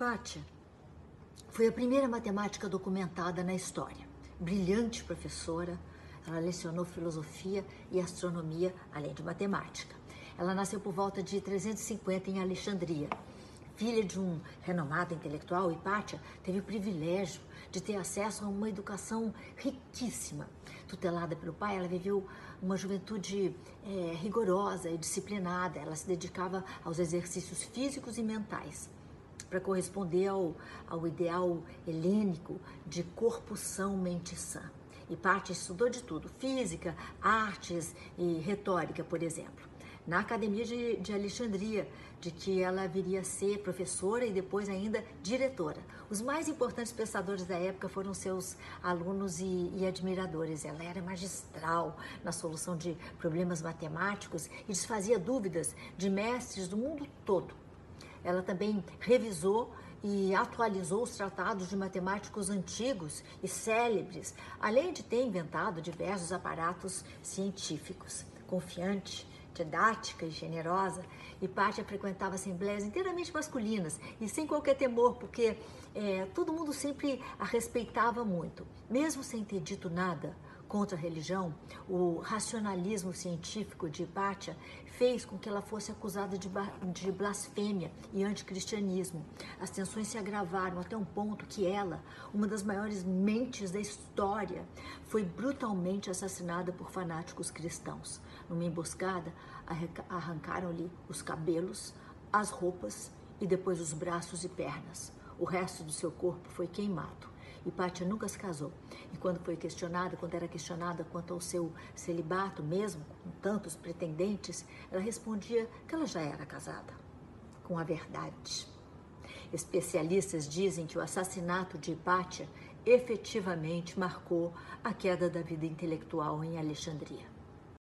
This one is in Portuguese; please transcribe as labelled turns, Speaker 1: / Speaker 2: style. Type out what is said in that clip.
Speaker 1: Hipátia foi a primeira matemática documentada na história. Brilhante professora, ela lecionou filosofia e astronomia, além de matemática. Ela nasceu por volta de 350 em Alexandria. Filha de um renomado intelectual, Hipátia teve o privilégio de ter acesso a uma educação riquíssima. Tutelada pelo pai, ela viveu uma juventude é, rigorosa e disciplinada. Ela se dedicava aos exercícios físicos e mentais para corresponder ao, ao ideal helênico de corpo são, mente sã. Hipátia estudou de tudo, física, artes e retórica, por exemplo na Academia de, de, Alexandria, de que ela viria a ser professora e depois ainda diretora. Os mais importantes pensadores da época foram seus alunos e, e admiradores. Ela era magistral na solução de problemas matemáticos e desfazia dúvidas de mestres do mundo todo. Ela também revisou e atualizou os tratados de matemáticos antigos e célebres, além de ter inventado diversos aparatos científicos. Confiante, didática e generosa, Hipátia frequentava assembleias inteiramente masculinas e sem qualquer temor, porque é, todo mundo sempre a respeitava muito. Mesmo sem ter dito nada contra a religião, o racionalismo científico de Hipátia fez com que ela fosse acusada de, de blasfêmia e anticristianismo. As tensões se agravaram até um ponto que ela, uma das maiores mentes da história, foi brutalmente assassinada por fanáticos cristãos. Numa emboscada, arrancaram-lhe os cabelos, as roupas e depois os braços e pernas. O resto do seu corpo foi queimado. Hipátia nunca se casou. E quando foi questionada, quando era questionada quanto ao seu celibato, mesmo com tantos pretendentes, ela respondia que ela já era casada com a verdade. Especialistas dizem que o assassinato de Hipátia efetivamente marcou a queda da vida intelectual em Alexandria.